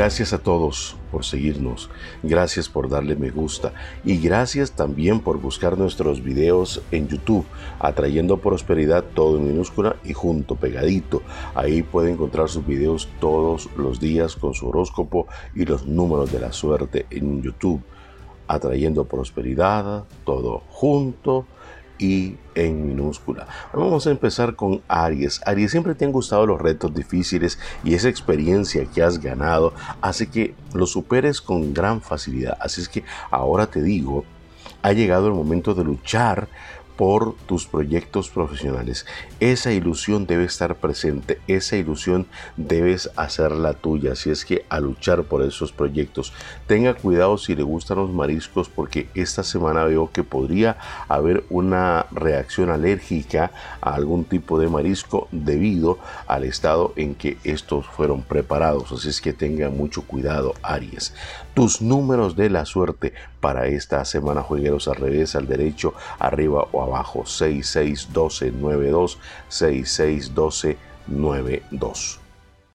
Gracias a todos por seguirnos, gracias por darle me gusta y gracias también por buscar nuestros videos en YouTube, atrayendo prosperidad todo en minúscula y junto, pegadito. Ahí puede encontrar sus videos todos los días con su horóscopo y los números de la suerte en YouTube, atrayendo prosperidad, todo junto y en minúscula. Vamos a empezar con Aries. Aries, siempre te han gustado los retos difíciles y esa experiencia que has ganado hace que lo superes con gran facilidad. Así es que ahora te digo, ha llegado el momento de luchar por tus proyectos profesionales. Esa ilusión debe estar presente, esa ilusión debes hacerla tuya, si es que a luchar por esos proyectos. Tenga cuidado si le gustan los mariscos porque esta semana veo que podría haber una reacción alérgica a algún tipo de marisco debido al estado en que estos fueron preparados. Así es que tenga mucho cuidado, Aries. Tus números de la suerte para esta semana, juegueros al revés, al derecho, arriba o abajo. 661292, 661292.